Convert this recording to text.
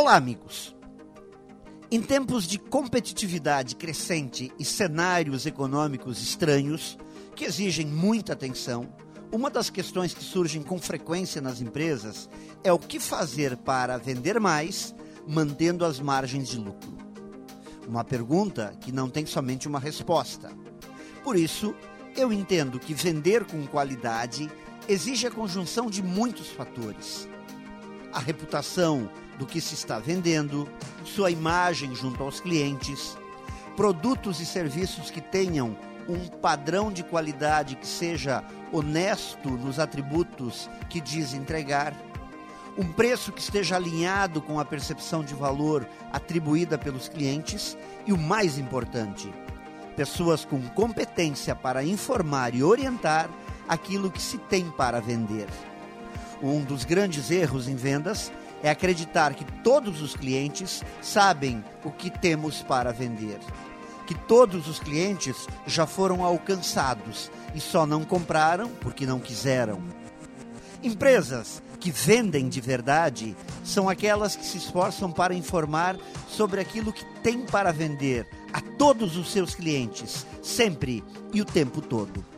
Olá, amigos. Em tempos de competitividade crescente e cenários econômicos estranhos que exigem muita atenção, uma das questões que surgem com frequência nas empresas é o que fazer para vender mais, mantendo as margens de lucro. Uma pergunta que não tem somente uma resposta. Por isso, eu entendo que vender com qualidade exige a conjunção de muitos fatores. A reputação do que se está vendendo, sua imagem junto aos clientes, produtos e serviços que tenham um padrão de qualidade que seja honesto nos atributos que diz entregar, um preço que esteja alinhado com a percepção de valor atribuída pelos clientes e o mais importante, pessoas com competência para informar e orientar aquilo que se tem para vender. Um dos grandes erros em vendas é acreditar que todos os clientes sabem o que temos para vender. Que todos os clientes já foram alcançados e só não compraram porque não quiseram. Empresas que vendem de verdade são aquelas que se esforçam para informar sobre aquilo que tem para vender a todos os seus clientes, sempre e o tempo todo.